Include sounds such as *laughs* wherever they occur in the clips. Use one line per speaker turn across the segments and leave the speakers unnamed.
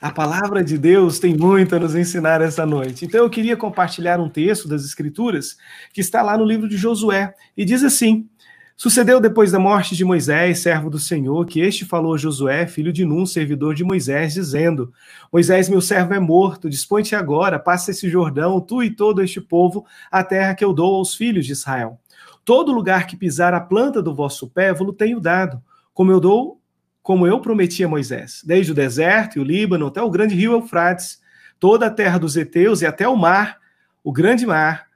A palavra de Deus tem muito a nos ensinar essa noite. Então eu queria compartilhar um texto das Escrituras que está lá no livro de Josué e diz assim: Sucedeu depois da morte de Moisés, servo do Senhor, que este falou a Josué, filho de Num, servidor de Moisés, dizendo: Moisés, meu servo é morto, dispõe-te agora, passa esse Jordão, tu e todo este povo, a terra que eu dou aos filhos de Israel. Todo lugar que pisar a planta do vosso pé, vos tenho dado, como eu dou como eu prometi a Moisés, desde o deserto e o Líbano até o grande rio Eufrates, toda a terra dos heteus e até o mar, o grande mar,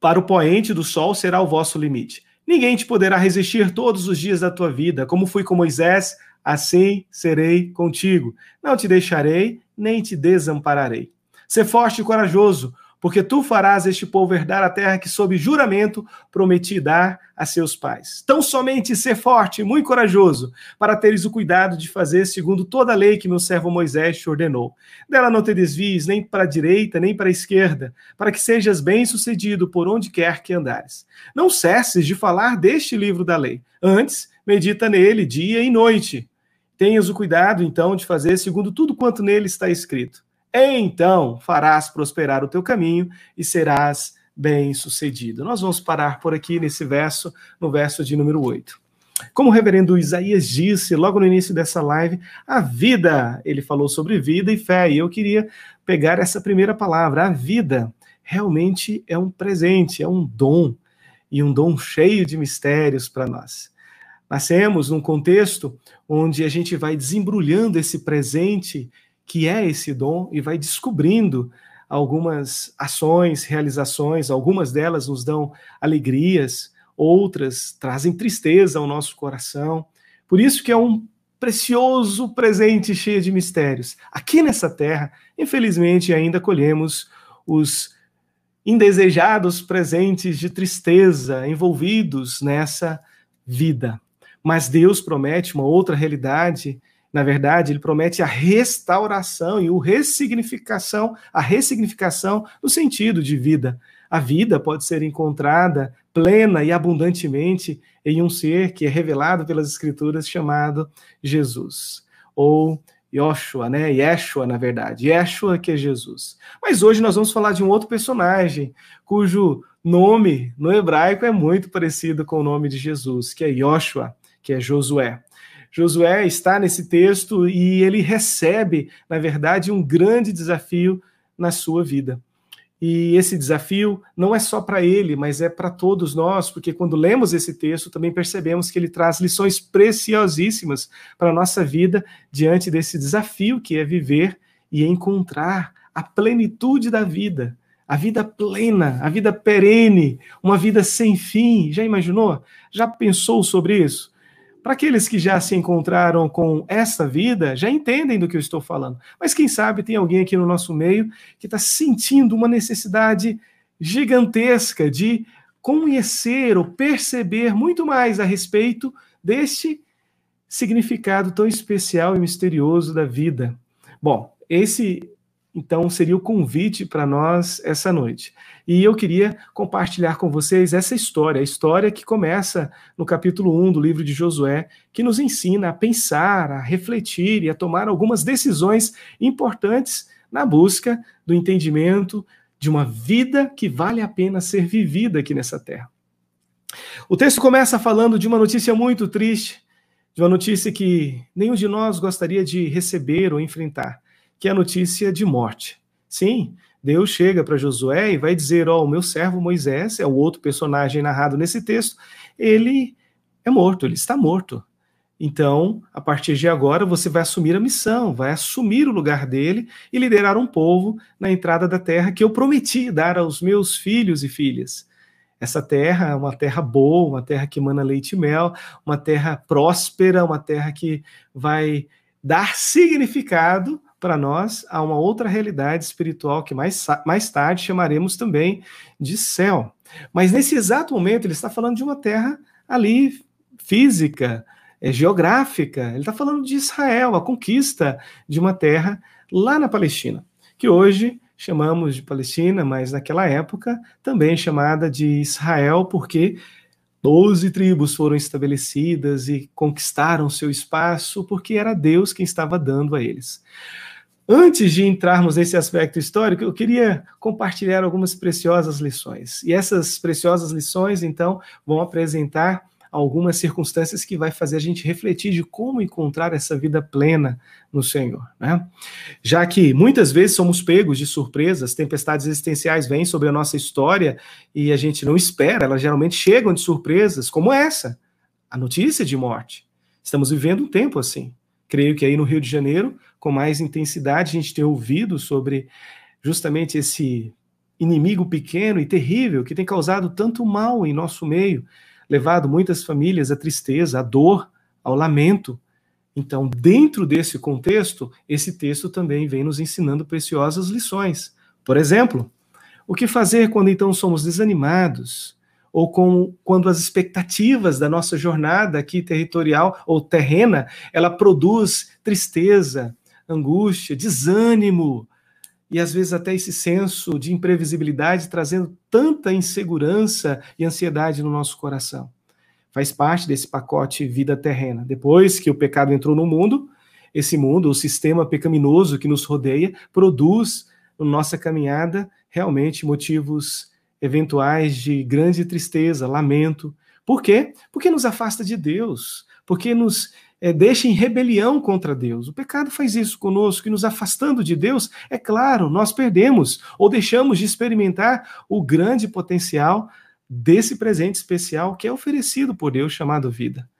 para o poente do sol será o vosso limite. Ninguém te poderá resistir todos os dias da tua vida, como fui com Moisés, assim serei contigo. Não te deixarei, nem te desampararei. Ser forte e corajoso, porque tu farás este povo herdar a terra que, sob juramento, prometi dar a seus pais. Tão somente ser forte e muito corajoso, para teres o cuidado de fazer segundo toda a lei que meu servo Moisés te ordenou. Dela não te desvies nem para a direita, nem para a esquerda, para que sejas bem-sucedido por onde quer que andares. Não cesses de falar deste livro da lei. Antes, medita nele dia e noite. Tenhas o cuidado, então, de fazer segundo tudo quanto nele está escrito então farás prosperar o teu caminho e serás bem-sucedido. Nós vamos parar por aqui nesse verso, no verso de número 8. Como o reverendo Isaías disse logo no início dessa live, a vida, ele falou sobre vida e fé, e eu queria pegar essa primeira palavra, a vida, realmente é um presente, é um dom, e um dom cheio de mistérios para nós. Nascemos num contexto onde a gente vai desembrulhando esse presente que é esse dom e vai descobrindo algumas ações, realizações, algumas delas nos dão alegrias, outras trazem tristeza ao nosso coração. Por isso que é um precioso presente cheio de mistérios. Aqui nessa terra, infelizmente, ainda colhemos os indesejados presentes de tristeza envolvidos nessa vida. Mas Deus promete uma outra realidade na verdade, ele promete a restauração e o ressignificação, a ressignificação no sentido de vida. A vida pode ser encontrada plena e abundantemente em um ser que é revelado pelas escrituras chamado Jesus, ou Yoshua, né? Yeshua, na verdade. Yeshua que é Jesus. Mas hoje nós vamos falar de um outro personagem cujo nome no hebraico é muito parecido com o nome de Jesus, que é Yoshua, que é Josué. Josué está nesse texto e ele recebe, na verdade, um grande desafio na sua vida. E esse desafio não é só para ele, mas é para todos nós, porque quando lemos esse texto também percebemos que ele traz lições preciosíssimas para a nossa vida diante desse desafio que é viver e encontrar a plenitude da vida, a vida plena, a vida perene, uma vida sem fim. Já imaginou? Já pensou sobre isso? Para aqueles que já se encontraram com essa vida, já entendem do que eu estou falando. Mas quem sabe tem alguém aqui no nosso meio que está sentindo uma necessidade gigantesca de conhecer ou perceber muito mais a respeito deste significado tão especial e misterioso da vida. Bom, esse então, seria o convite para nós essa noite. E eu queria compartilhar com vocês essa história, a história que começa no capítulo 1 do livro de Josué, que nos ensina a pensar, a refletir e a tomar algumas decisões importantes na busca do entendimento de uma vida que vale a pena ser vivida aqui nessa terra. O texto começa falando de uma notícia muito triste, de uma notícia que nenhum de nós gostaria de receber ou enfrentar que é a notícia de morte. Sim, Deus chega para Josué e vai dizer: Ó, oh, o meu servo Moisés, é o outro personagem narrado nesse texto, ele é morto, ele está morto. Então, a partir de agora, você vai assumir a missão, vai assumir o lugar dele e liderar um povo na entrada da terra que eu prometi dar aos meus filhos e filhas. Essa terra é uma terra boa, uma terra que emana leite e mel, uma terra próspera, uma terra que vai dar significado para nós a uma outra realidade espiritual que mais, mais tarde chamaremos também de céu. Mas nesse exato momento ele está falando de uma terra ali física, é, geográfica. Ele está falando de Israel, a conquista de uma terra lá na Palestina, que hoje chamamos de Palestina, mas naquela época também chamada de Israel, porque Doze tribos foram estabelecidas e conquistaram seu espaço porque era Deus quem estava dando a eles. Antes de entrarmos nesse aspecto histórico, eu queria compartilhar algumas preciosas lições. E essas preciosas lições, então, vão apresentar algumas circunstâncias que vai fazer a gente refletir de como encontrar essa vida plena no Senhor, né? Já que muitas vezes somos pegos de surpresas, tempestades existenciais vêm sobre a nossa história e a gente não espera, elas geralmente chegam de surpresas, como essa, a notícia de morte. Estamos vivendo um tempo assim. Creio que aí no Rio de Janeiro, com mais intensidade, a gente tem ouvido sobre justamente esse inimigo pequeno e terrível que tem causado tanto mal em nosso meio levado muitas famílias à tristeza, à dor, ao lamento. Então, dentro desse contexto, esse texto também vem nos ensinando preciosas lições. Por exemplo, o que fazer quando então somos desanimados? Ou com, quando as expectativas da nossa jornada aqui territorial ou terrena, ela produz tristeza, angústia, desânimo, e às vezes até esse senso de imprevisibilidade trazendo tanta insegurança e ansiedade no nosso coração. Faz parte desse pacote vida terrena. Depois que o pecado entrou no mundo, esse mundo, o sistema pecaminoso que nos rodeia, produz na nossa caminhada realmente motivos eventuais de grande tristeza, lamento. Por quê? Porque nos afasta de Deus, porque nos é, deixa em rebelião contra Deus. O pecado faz isso conosco, e nos afastando de Deus, é claro, nós perdemos ou deixamos de experimentar o grande potencial desse presente especial que é oferecido por Deus, chamado vida.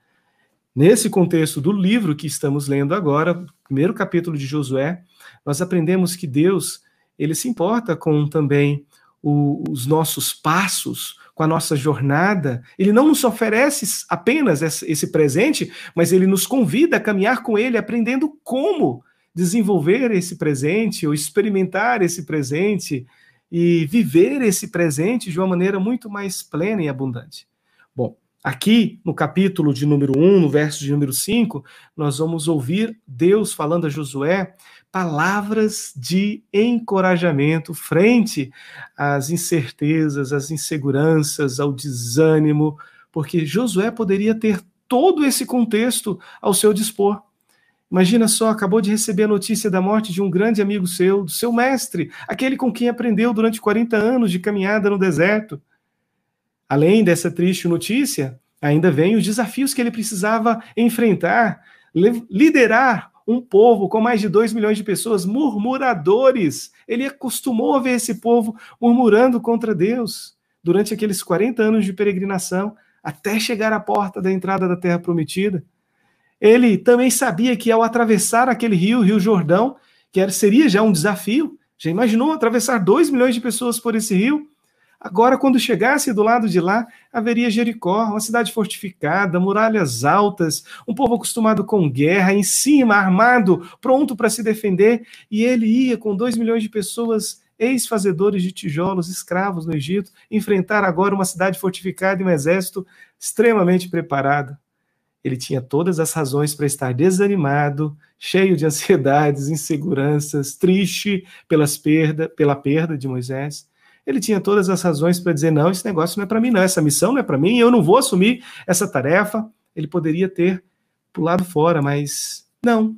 Nesse contexto do livro que estamos lendo agora, primeiro capítulo de Josué, nós aprendemos que Deus ele se importa com também o, os nossos passos, com a nossa jornada. Ele não nos oferece apenas esse presente, mas ele nos convida a caminhar com ele, aprendendo como desenvolver esse presente ou experimentar esse presente e viver esse presente de uma maneira muito mais plena e abundante. Bom, aqui no capítulo de número 1, no verso de número 5, nós vamos ouvir Deus falando a Josué palavras de encorajamento frente às incertezas, às inseguranças, ao desânimo, porque Josué poderia ter todo esse contexto ao seu dispor. Imagina só, acabou de receber a notícia da morte de um grande amigo seu, do seu mestre, aquele com quem aprendeu durante 40 anos de caminhada no deserto. Além dessa triste notícia, ainda vem os desafios que ele precisava enfrentar, liderar um povo com mais de 2 milhões de pessoas, murmuradores. Ele acostumou a ver esse povo murmurando contra Deus durante aqueles 40 anos de peregrinação, até chegar à porta da entrada da terra prometida. Ele também sabia que ao atravessar aquele rio, o Rio Jordão, que seria já um desafio, já imaginou atravessar 2 milhões de pessoas por esse rio? Agora, quando chegasse do lado de lá, haveria Jericó, uma cidade fortificada, muralhas altas, um povo acostumado com guerra, em cima, armado, pronto para se defender, e ele ia com dois milhões de pessoas, ex-fazedores de tijolos, escravos no Egito, enfrentar agora uma cidade fortificada e um exército extremamente preparado. Ele tinha todas as razões para estar desanimado, cheio de ansiedades, inseguranças, triste pelas perda, pela perda de Moisés ele tinha todas as razões para dizer: não, esse negócio não é para mim, não, essa missão não é para mim, eu não vou assumir essa tarefa. Ele poderia ter pulado fora, mas não.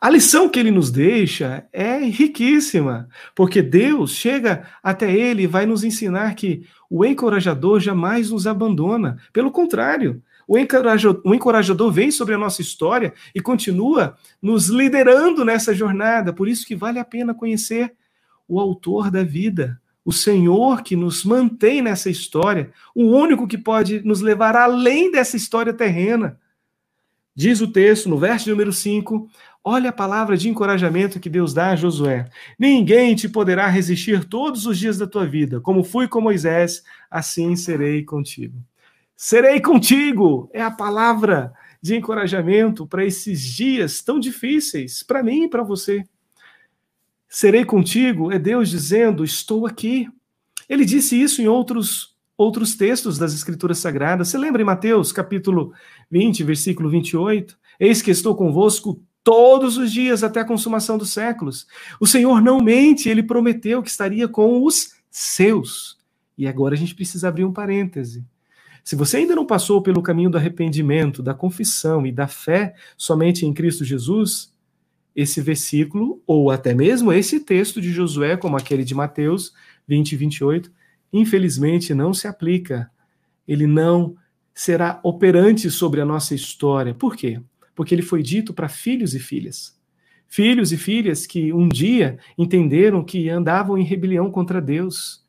A lição que ele nos deixa é riquíssima, porque Deus chega até ele e vai nos ensinar que o encorajador jamais nos abandona. Pelo contrário, o encorajador, o encorajador vem sobre a nossa história e continua nos liderando nessa jornada. Por isso que vale a pena conhecer o autor da vida, o Senhor que nos mantém nessa história, o único que pode nos levar além dessa história terrena. Diz o texto, no verso número 5, olha a palavra de encorajamento que Deus dá a Josué. Ninguém te poderá resistir todos os dias da tua vida. Como fui com Moisés, assim serei contigo. Serei contigo é a palavra de encorajamento para esses dias tão difíceis, para mim e para você. Serei contigo é Deus dizendo: Estou aqui. Ele disse isso em outros outros textos das Escrituras Sagradas. Você lembra em Mateus, capítulo 20, versículo 28? Eis que estou convosco todos os dias até a consumação dos séculos. O Senhor não mente, ele prometeu que estaria com os seus. E agora a gente precisa abrir um parêntese. Se você ainda não passou pelo caminho do arrependimento, da confissão e da fé somente em Cristo Jesus, esse versículo, ou até mesmo esse texto de Josué, como aquele de Mateus 20 e 28, infelizmente não se aplica. Ele não será operante sobre a nossa história. Por quê? Porque ele foi dito para filhos e filhas. Filhos e filhas que um dia entenderam que andavam em rebelião contra Deus,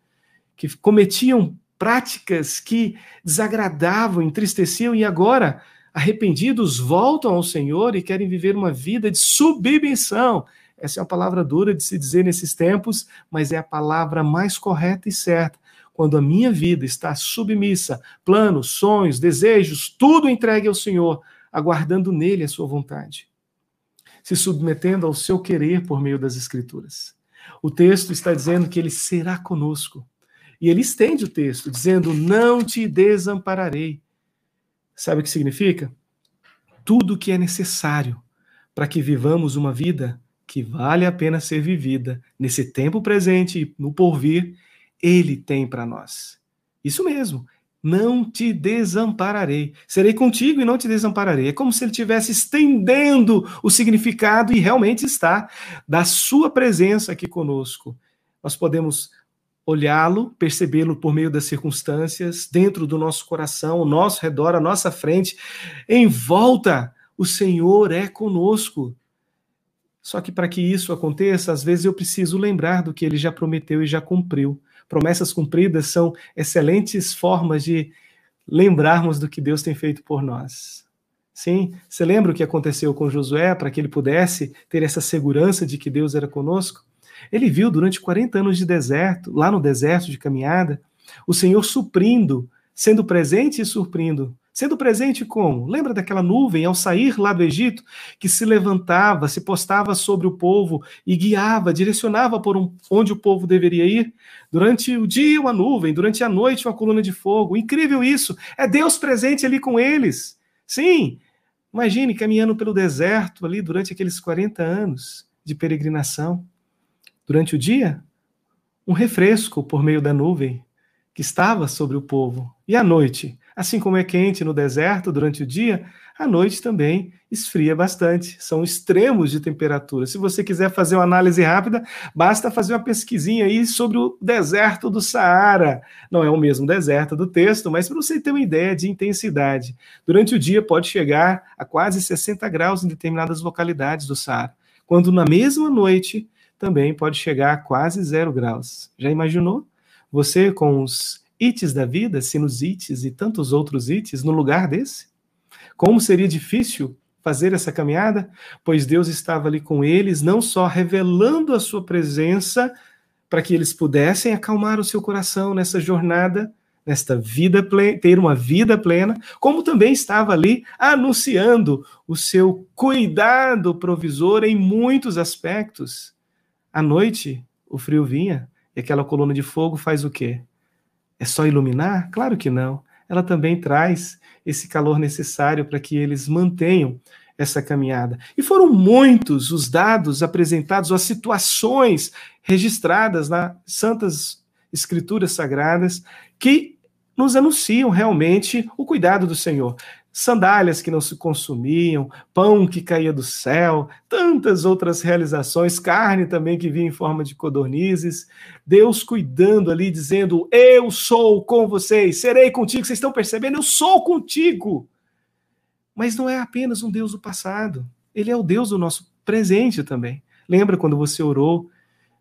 que cometiam práticas que desagradavam, entristeciam e agora arrependidos voltam ao Senhor e querem viver uma vida de submissão. Essa é uma palavra dura de se dizer nesses tempos, mas é a palavra mais correta e certa. Quando a minha vida está submissa, planos, sonhos, desejos, tudo entregue ao Senhor, aguardando nele a sua vontade, se submetendo ao seu querer por meio das Escrituras. O texto está dizendo que ele será conosco. E ele estende o texto, dizendo: Não te desampararei. Sabe o que significa? Tudo o que é necessário para que vivamos uma vida que vale a pena ser vivida nesse tempo presente e no porvir, ele tem para nós. Isso mesmo. Não te desampararei. Serei contigo e não te desampararei. É como se ele estivesse estendendo o significado, e realmente está, da sua presença aqui conosco. Nós podemos olhá-lo, percebê-lo por meio das circunstâncias, dentro do nosso coração, ao nosso redor, à nossa frente, em volta. O Senhor é conosco. Só que para que isso aconteça, às vezes eu preciso lembrar do que ele já prometeu e já cumpriu. Promessas cumpridas são excelentes formas de lembrarmos do que Deus tem feito por nós. Sim, você lembra o que aconteceu com Josué para que ele pudesse ter essa segurança de que Deus era conosco? Ele viu durante 40 anos de deserto, lá no deserto de caminhada, o Senhor suprindo, sendo presente e surprindo. Sendo presente como? Lembra daquela nuvem ao sair lá do Egito, que se levantava, se postava sobre o povo e guiava, direcionava por um, onde o povo deveria ir? Durante o dia, uma nuvem, durante a noite, uma coluna de fogo. Incrível isso! É Deus presente ali com eles. Sim, imagine caminhando pelo deserto ali durante aqueles 40 anos de peregrinação. Durante o dia, um refresco por meio da nuvem que estava sobre o povo. E à noite, assim como é quente no deserto durante o dia, à noite também esfria bastante. São extremos de temperatura. Se você quiser fazer uma análise rápida, basta fazer uma pesquisinha aí sobre o deserto do Saara. Não é o mesmo deserto do texto, mas para você ter uma ideia de intensidade. Durante o dia pode chegar a quase 60 graus em determinadas localidades do Saara, quando na mesma noite também pode chegar a quase zero graus. Já imaginou? Você com os ites da vida, sinusites e tantos outros ites, no lugar desse? Como seria difícil fazer essa caminhada? Pois Deus estava ali com eles, não só revelando a sua presença, para que eles pudessem acalmar o seu coração nessa jornada, nesta vida plena, ter uma vida plena, como também estava ali anunciando o seu cuidado provisor em muitos aspectos. À noite, o frio vinha e aquela coluna de fogo faz o quê? É só iluminar? Claro que não. Ela também traz esse calor necessário para que eles mantenham essa caminhada. E foram muitos os dados apresentados, as situações registradas nas santas escrituras sagradas que nos anunciam realmente o cuidado do Senhor sandálias que não se consumiam, pão que caía do céu, tantas outras realizações, carne também que vinha em forma de codornizes, Deus cuidando ali, dizendo: Eu sou com vocês, serei contigo. Vocês estão percebendo? Eu sou contigo. Mas não é apenas um Deus do passado, ele é o Deus do nosso presente também. Lembra quando você orou?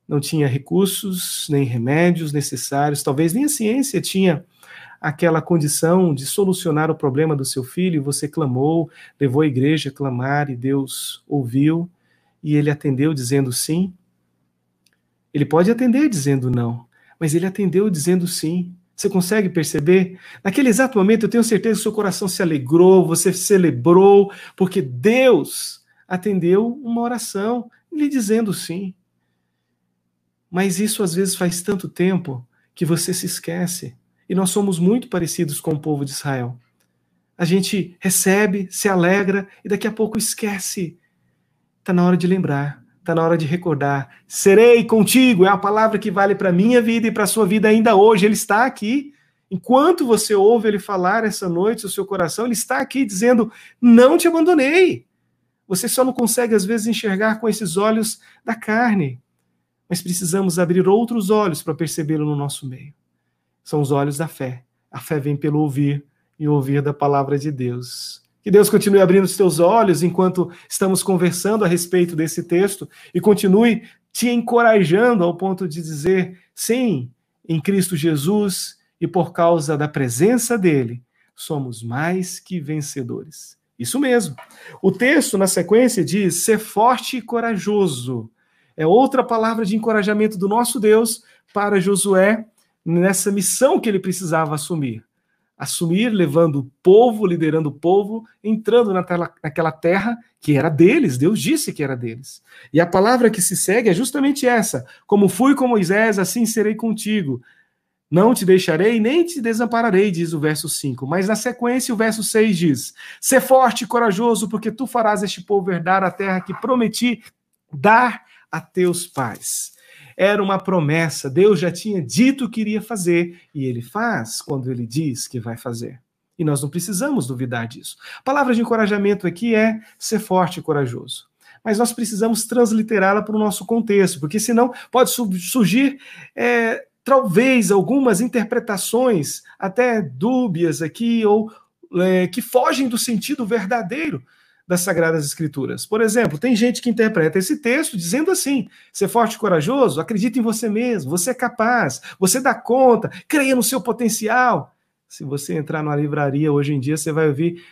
Não tinha recursos, nem remédios necessários, talvez nem a ciência tinha aquela condição de solucionar o problema do seu filho, você clamou, levou a igreja a clamar e Deus ouviu e ele atendeu dizendo sim. Ele pode atender dizendo não, mas ele atendeu dizendo sim. Você consegue perceber? Naquele exato momento, eu tenho certeza que seu coração se alegrou, você celebrou, porque Deus atendeu uma oração lhe dizendo sim. Mas isso às vezes faz tanto tempo que você se esquece. E nós somos muito parecidos com o povo de Israel. A gente recebe, se alegra e daqui a pouco esquece. Está na hora de lembrar, está na hora de recordar. Serei contigo é a palavra que vale para a minha vida e para a sua vida ainda hoje. Ele está aqui. Enquanto você ouve ele falar essa noite, o seu coração, ele está aqui dizendo: Não te abandonei. Você só não consegue, às vezes, enxergar com esses olhos da carne. Mas precisamos abrir outros olhos para percebê-lo no nosso meio. São os olhos da fé. A fé vem pelo ouvir e ouvir da palavra de Deus. Que Deus continue abrindo os teus olhos enquanto estamos conversando a respeito desse texto e continue te encorajando ao ponto de dizer: sim, em Cristo Jesus e por causa da presença dele, somos mais que vencedores. Isso mesmo. O texto, na sequência, diz: ser forte e corajoso. É outra palavra de encorajamento do nosso Deus para Josué nessa missão que ele precisava assumir. Assumir, levando o povo, liderando o povo, entrando naquela terra que era deles, Deus disse que era deles. E a palavra que se segue é justamente essa: Como fui com Moisés, assim serei contigo. Não te deixarei nem te desampararei, diz o verso 5. Mas na sequência, o verso 6 diz: Ser forte e corajoso, porque tu farás este povo herdar a terra que prometi dar a teus pais. Era uma promessa, Deus já tinha dito que iria fazer, e ele faz quando ele diz que vai fazer. E nós não precisamos duvidar disso. A palavra de encorajamento aqui é ser forte e corajoso mas nós precisamos transliterá-la para o nosso contexto, porque senão pode surgir é, talvez algumas interpretações até dúbias aqui ou é, que fogem do sentido verdadeiro das Sagradas Escrituras. Por exemplo, tem gente que interpreta esse texto dizendo assim: ser forte e corajoso, acredite em você mesmo, você é capaz, você dá conta, creia no seu potencial. Se você entrar numa livraria hoje em dia, você vai ouvir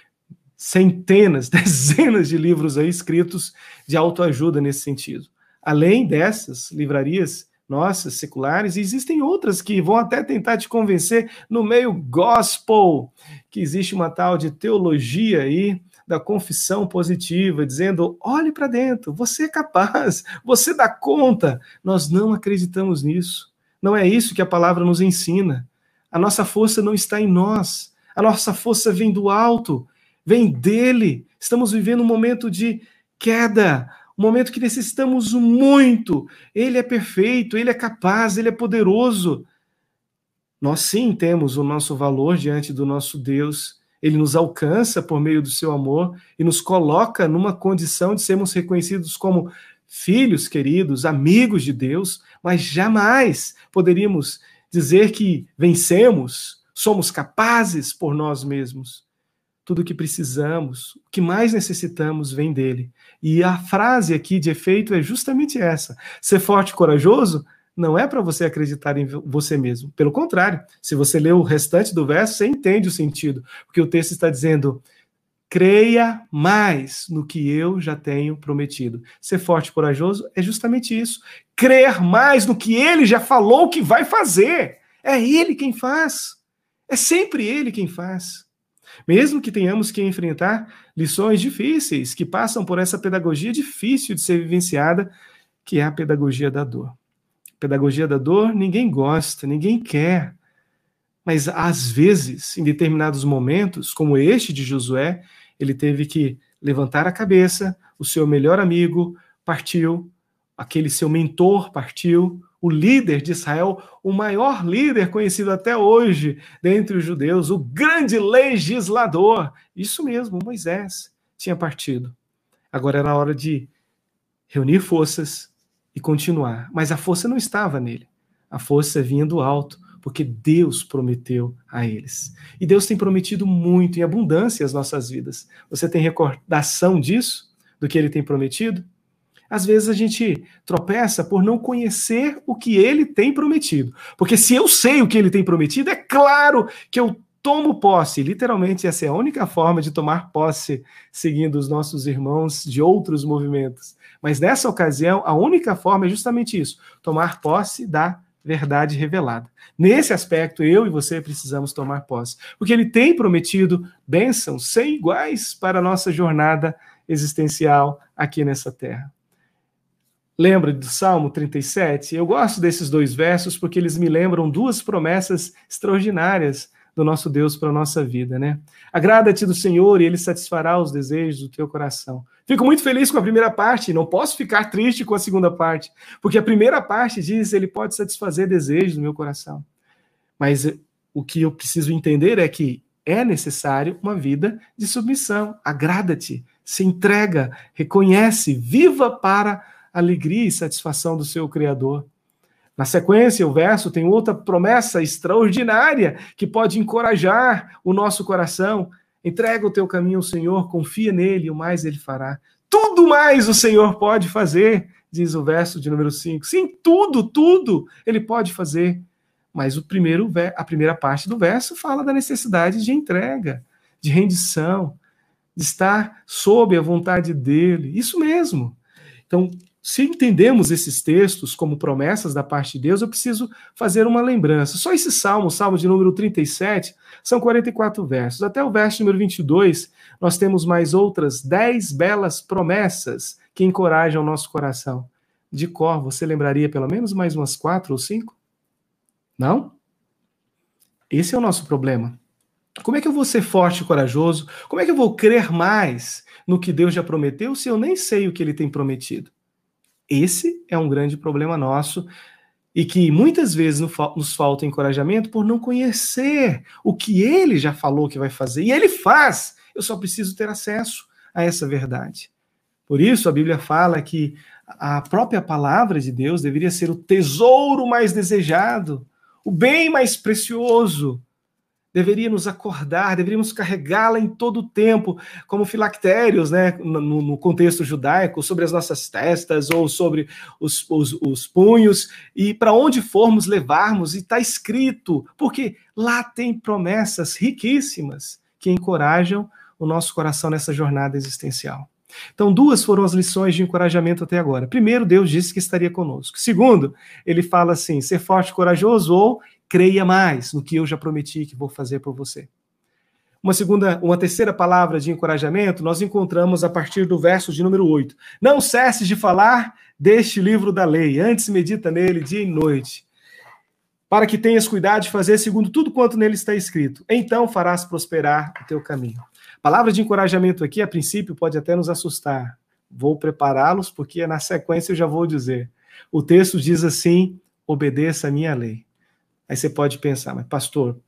centenas, *laughs* dezenas de livros aí escritos de autoajuda nesse sentido. Além dessas livrarias, nossas, seculares, existem outras que vão até tentar te convencer no meio gospel, que existe uma tal de teologia aí da confissão positiva, dizendo: olhe para dentro, você é capaz, *laughs* você dá conta. Nós não acreditamos nisso. Não é isso que a palavra nos ensina. A nossa força não está em nós. A nossa força vem do alto, vem dele. Estamos vivendo um momento de queda, um momento que necessitamos muito. Ele é perfeito, ele é capaz, ele é poderoso. Nós sim temos o nosso valor diante do nosso Deus. Ele nos alcança por meio do seu amor e nos coloca numa condição de sermos reconhecidos como filhos queridos, amigos de Deus, mas jamais poderíamos dizer que vencemos, somos capazes por nós mesmos. Tudo o que precisamos, o que mais necessitamos vem dele. E a frase aqui de efeito é justamente essa: ser forte e corajoso não é para você acreditar em você mesmo. Pelo contrário, se você lê o restante do verso, você entende o sentido, porque o texto está dizendo: creia mais no que eu já tenho prometido. Ser forte e corajoso é justamente isso. Crer mais no que ele já falou que vai fazer. É ele quem faz. É sempre ele quem faz. Mesmo que tenhamos que enfrentar lições difíceis, que passam por essa pedagogia difícil de ser vivenciada, que é a pedagogia da dor. Pedagogia da dor, ninguém gosta, ninguém quer. Mas às vezes, em determinados momentos, como este de Josué, ele teve que levantar a cabeça, o seu melhor amigo partiu, aquele seu mentor partiu, o líder de Israel, o maior líder conhecido até hoje dentre os judeus, o grande legislador. Isso mesmo, Moisés tinha partido. Agora era hora de reunir forças e continuar. Mas a força não estava nele. A força vinha do alto, porque Deus prometeu a eles. E Deus tem prometido muito em abundância as nossas vidas. Você tem recordação disso? Do que ele tem prometido? às vezes a gente tropeça por não conhecer o que ele tem prometido. Porque se eu sei o que ele tem prometido, é claro que eu tomo posse. Literalmente, essa é a única forma de tomar posse, seguindo os nossos irmãos de outros movimentos. Mas nessa ocasião, a única forma é justamente isso: tomar posse da verdade revelada. Nesse aspecto, eu e você precisamos tomar posse, porque ele tem prometido bênçãos sem iguais para a nossa jornada existencial aqui nessa terra. Lembra do Salmo 37? Eu gosto desses dois versos porque eles me lembram duas promessas extraordinárias do nosso Deus para a nossa vida, né? Agrada-te do Senhor e ele satisfará os desejos do teu coração. Fico muito feliz com a primeira parte, não posso ficar triste com a segunda parte, porque a primeira parte diz ele pode satisfazer desejos do meu coração. Mas o que eu preciso entender é que é necessário uma vida de submissão. Agrada-te, se entrega, reconhece, viva para a alegria e satisfação do seu Criador. Na sequência, o verso tem outra promessa extraordinária que pode encorajar o nosso coração. Entrega o teu caminho ao Senhor, confia nele, o mais ele fará. Tudo mais o Senhor pode fazer, diz o verso de número 5. Sim, tudo, tudo ele pode fazer. Mas o primeiro, a primeira parte do verso fala da necessidade de entrega, de rendição, de estar sob a vontade dele. Isso mesmo. Então, se entendemos esses textos como promessas da parte de Deus, eu preciso fazer uma lembrança. Só esse salmo, o salmo de número 37, são 44 versos. Até o verso número 22, nós temos mais outras 10 belas promessas que encorajam o nosso coração. De cor, você lembraria pelo menos mais umas quatro ou cinco? Não? Esse é o nosso problema. Como é que eu vou ser forte e corajoso? Como é que eu vou crer mais no que Deus já prometeu se eu nem sei o que ele tem prometido? Esse é um grande problema nosso e que muitas vezes nos falta encorajamento por não conhecer o que ele já falou que vai fazer. E ele faz, eu só preciso ter acesso a essa verdade. Por isso, a Bíblia fala que a própria palavra de Deus deveria ser o tesouro mais desejado o bem mais precioso, deveria nos acordar, deveríamos carregá-la em todo o tempo, como filactérios, né, no, no, contexto judaico, sobre as nossas testas ou sobre os, os, os punhos, e para onde formos levarmos, e está escrito, porque lá tem promessas riquíssimas que encorajam o nosso coração nessa jornada existencial. Então, duas foram as lições de encorajamento até agora. Primeiro, Deus disse que estaria conosco. Segundo, ele fala assim: ser forte e corajoso ou creia mais no que eu já prometi que vou fazer por você. Uma segunda, uma terceira palavra de encorajamento nós encontramos a partir do verso de número 8. Não cesses de falar deste livro da lei, antes medita nele dia e noite, para que tenhas cuidado de fazer segundo tudo quanto nele está escrito. Então farás prosperar o teu caminho. Palavra de encorajamento aqui, a princípio, pode até nos assustar. Vou prepará-los, porque na sequência eu já vou dizer. O texto diz assim: obedeça a minha lei. Aí você pode pensar, mas pastor,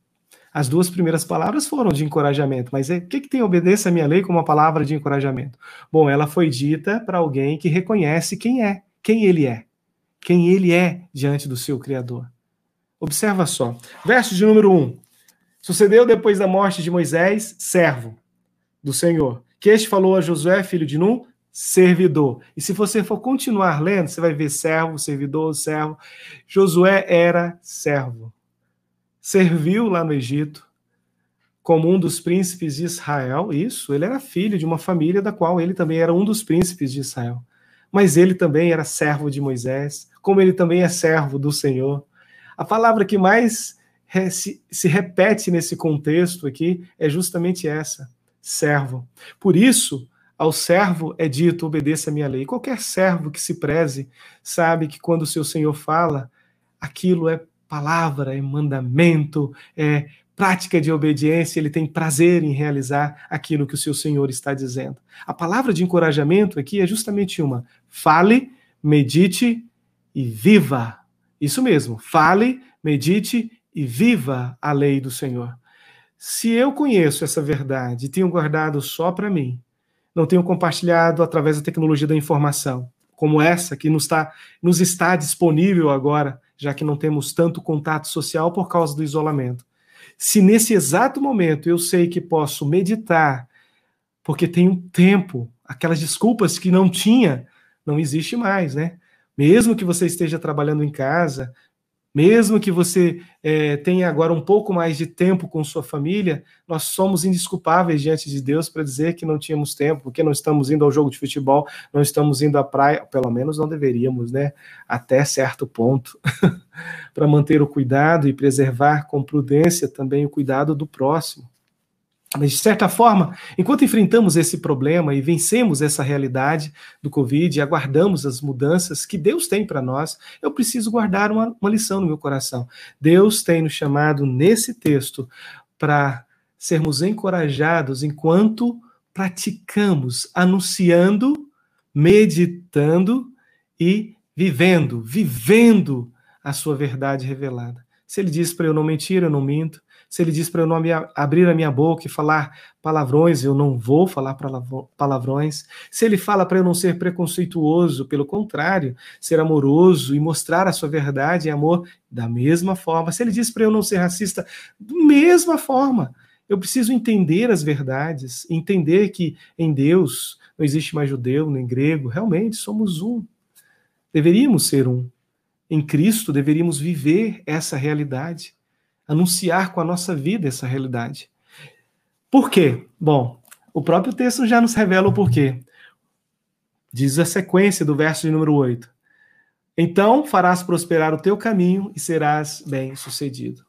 as duas primeiras palavras foram de encorajamento, mas o que, que tem obedeça a minha lei como uma palavra de encorajamento? Bom, ela foi dita para alguém que reconhece quem é, quem ele é, quem ele é diante do seu Criador. Observa só, verso de número 1. Sucedeu depois da morte de Moisés, servo do Senhor. Que este falou a Josué, filho de Num, servidor. E se você for continuar lendo, você vai ver servo, servidor, servo. Josué era servo. Serviu lá no Egito como um dos príncipes de Israel. Isso, ele era filho de uma família da qual ele também era um dos príncipes de Israel. Mas ele também era servo de Moisés, como ele também é servo do Senhor. A palavra que mais se, se repete nesse contexto aqui é justamente essa servo. Por isso, ao servo é dito: obedeça a minha lei. Qualquer servo que se preze sabe que quando o seu senhor fala, aquilo é palavra, é mandamento, é prática de obediência, ele tem prazer em realizar aquilo que o seu senhor está dizendo. A palavra de encorajamento aqui é justamente uma: fale, medite e viva. Isso mesmo, fale, medite e viva a lei do Senhor. Se eu conheço essa verdade e tenho guardado só para mim, não tenho compartilhado através da tecnologia da informação, como essa que nos está, nos está disponível agora, já que não temos tanto contato social por causa do isolamento. Se nesse exato momento eu sei que posso meditar, porque tenho tempo, aquelas desculpas que não tinha, não existe mais, né? Mesmo que você esteja trabalhando em casa, mesmo que você é, tenha agora um pouco mais de tempo com sua família, nós somos indesculpáveis diante de Deus para dizer que não tínhamos tempo, porque não estamos indo ao jogo de futebol, não estamos indo à praia, pelo menos não deveríamos, né? Até certo ponto, *laughs* para manter o cuidado e preservar com prudência também o cuidado do próximo. Mas, de certa forma, enquanto enfrentamos esse problema e vencemos essa realidade do Covid e aguardamos as mudanças que Deus tem para nós, eu preciso guardar uma, uma lição no meu coração. Deus tem nos chamado nesse texto para sermos encorajados enquanto praticamos, anunciando, meditando e vivendo, vivendo a sua verdade revelada. Se ele diz para eu não mentir, eu não minto. Se ele diz para eu não abrir a minha boca e falar palavrões, eu não vou falar palavrões. Se ele fala para eu não ser preconceituoso, pelo contrário, ser amoroso e mostrar a sua verdade e amor da mesma forma. Se ele diz para eu não ser racista, da mesma forma. Eu preciso entender as verdades, entender que em Deus não existe mais judeu nem grego, realmente somos um. Deveríamos ser um. Em Cristo deveríamos viver essa realidade anunciar com a nossa vida essa realidade. Por quê? Bom, o próprio texto já nos revela o porquê. Diz a sequência do verso de número 8. Então farás prosperar o teu caminho e serás bem-sucedido.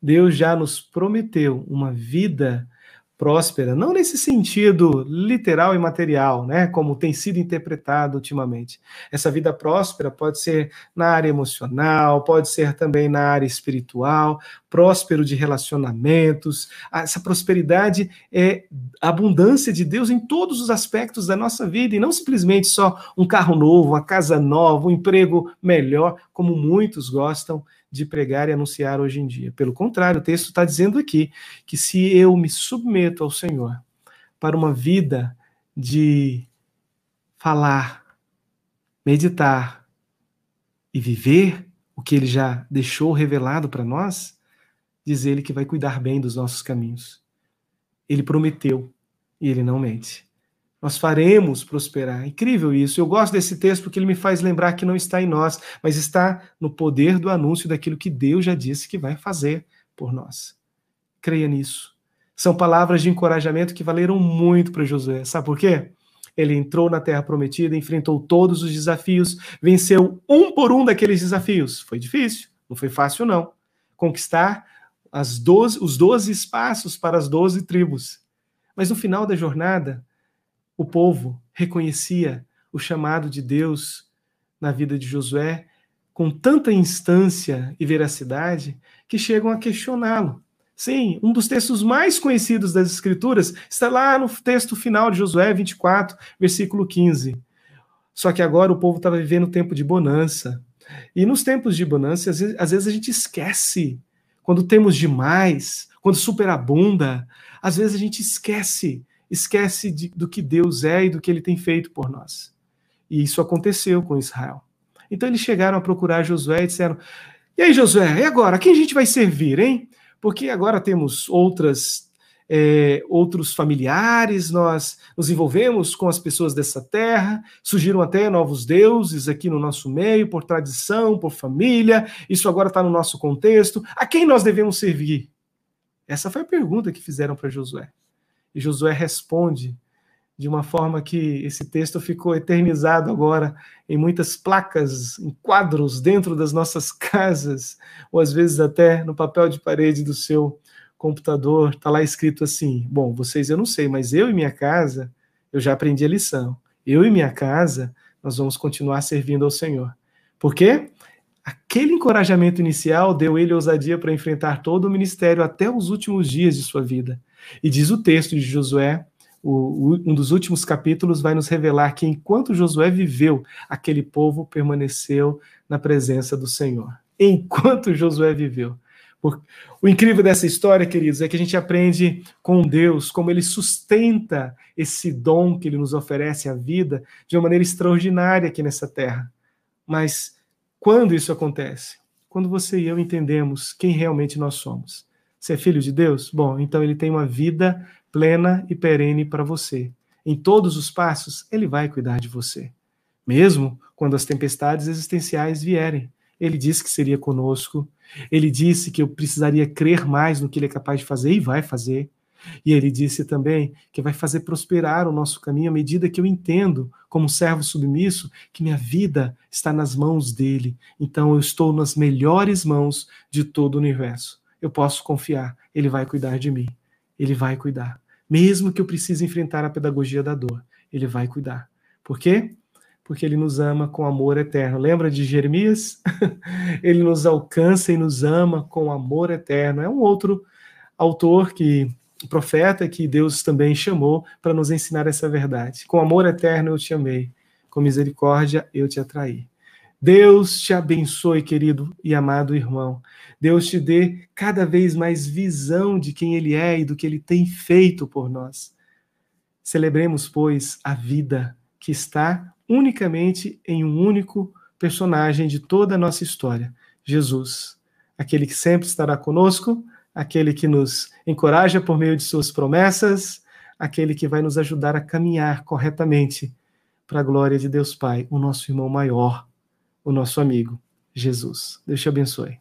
Deus já nos prometeu uma vida próspera, não nesse sentido literal e material, né, como tem sido interpretado ultimamente. Essa vida próspera pode ser na área emocional, pode ser também na área espiritual, próspero de relacionamentos. Essa prosperidade é abundância de Deus em todos os aspectos da nossa vida e não simplesmente só um carro novo, uma casa nova, um emprego melhor, como muitos gostam de pregar e anunciar hoje em dia. Pelo contrário, o texto está dizendo aqui que se eu me submeto ao Senhor para uma vida de falar, meditar e viver o que ele já deixou revelado para nós, diz ele que vai cuidar bem dos nossos caminhos. Ele prometeu e ele não mente nós faremos prosperar. Incrível isso. Eu gosto desse texto porque ele me faz lembrar que não está em nós, mas está no poder do anúncio daquilo que Deus já disse que vai fazer por nós. Creia nisso. São palavras de encorajamento que valeram muito para Josué. Sabe por quê? Ele entrou na terra prometida, enfrentou todos os desafios, venceu um por um daqueles desafios. Foi difícil, não foi fácil não. Conquistar as 12, os 12 espaços para as 12 tribos. Mas no final da jornada, o povo reconhecia o chamado de Deus na vida de Josué com tanta instância e veracidade que chegam a questioná-lo. Sim, um dos textos mais conhecidos das Escrituras está lá no texto final de Josué 24, versículo 15. Só que agora o povo estava vivendo um tempo de bonança. E nos tempos de bonança, às vezes, às vezes a gente esquece. Quando temos demais, quando superabunda, às vezes a gente esquece esquece de, do que Deus é e do que ele tem feito por nós. E isso aconteceu com Israel. Então eles chegaram a procurar Josué e disseram: E aí, Josué, e agora? Quem a gente vai servir, hein? Porque agora temos outras. É, outros familiares, nós nos envolvemos com as pessoas dessa terra, surgiram até novos deuses aqui no nosso meio, por tradição, por família, isso agora está no nosso contexto. A quem nós devemos servir? Essa foi a pergunta que fizeram para Josué. E Josué responde de uma forma que esse texto ficou eternizado agora em muitas placas, em quadros dentro das nossas *laughs* casas, ou às vezes até no papel de parede do seu computador, está lá escrito assim: Bom, vocês eu não sei, mas eu e minha casa, eu já aprendi a lição. Eu e minha casa, nós vamos continuar servindo ao Senhor. Por quê? Aquele encorajamento inicial deu ele ousadia para enfrentar todo o ministério até os últimos dias de sua vida. E diz o texto de Josué, o, o, um dos últimos capítulos vai nos revelar que enquanto Josué viveu, aquele povo permaneceu na presença do Senhor. Enquanto Josué viveu. O incrível dessa história, queridos, é que a gente aprende com Deus como ele sustenta esse dom que ele nos oferece à vida de uma maneira extraordinária aqui nessa terra. Mas quando isso acontece? Quando você e eu entendemos quem realmente nós somos. É filho de Deus? Bom, então ele tem uma vida plena e perene para você. Em todos os passos, ele vai cuidar de você. Mesmo quando as tempestades existenciais vierem. Ele disse que seria conosco. Ele disse que eu precisaria crer mais no que ele é capaz de fazer e vai fazer. E ele disse também que vai fazer prosperar o nosso caminho à medida que eu entendo, como servo submisso, que minha vida está nas mãos dele. Então eu estou nas melhores mãos de todo o universo eu posso confiar, ele vai cuidar de mim. Ele vai cuidar. Mesmo que eu precise enfrentar a pedagogia da dor, ele vai cuidar. Por quê? Porque ele nos ama com amor eterno. Lembra de Jeremias? *laughs* ele nos alcança e nos ama com amor eterno. É um outro autor que profeta que Deus também chamou para nos ensinar essa verdade. Com amor eterno eu te amei, com misericórdia eu te atraí. Deus te abençoe, querido e amado irmão. Deus te dê cada vez mais visão de quem Ele é e do que Ele tem feito por nós. Celebremos, pois, a vida que está unicamente em um único personagem de toda a nossa história, Jesus, aquele que sempre estará conosco, aquele que nos encoraja por meio de suas promessas, aquele que vai nos ajudar a caminhar corretamente para a glória de Deus Pai, o nosso irmão maior, o nosso amigo, Jesus. Deus te abençoe.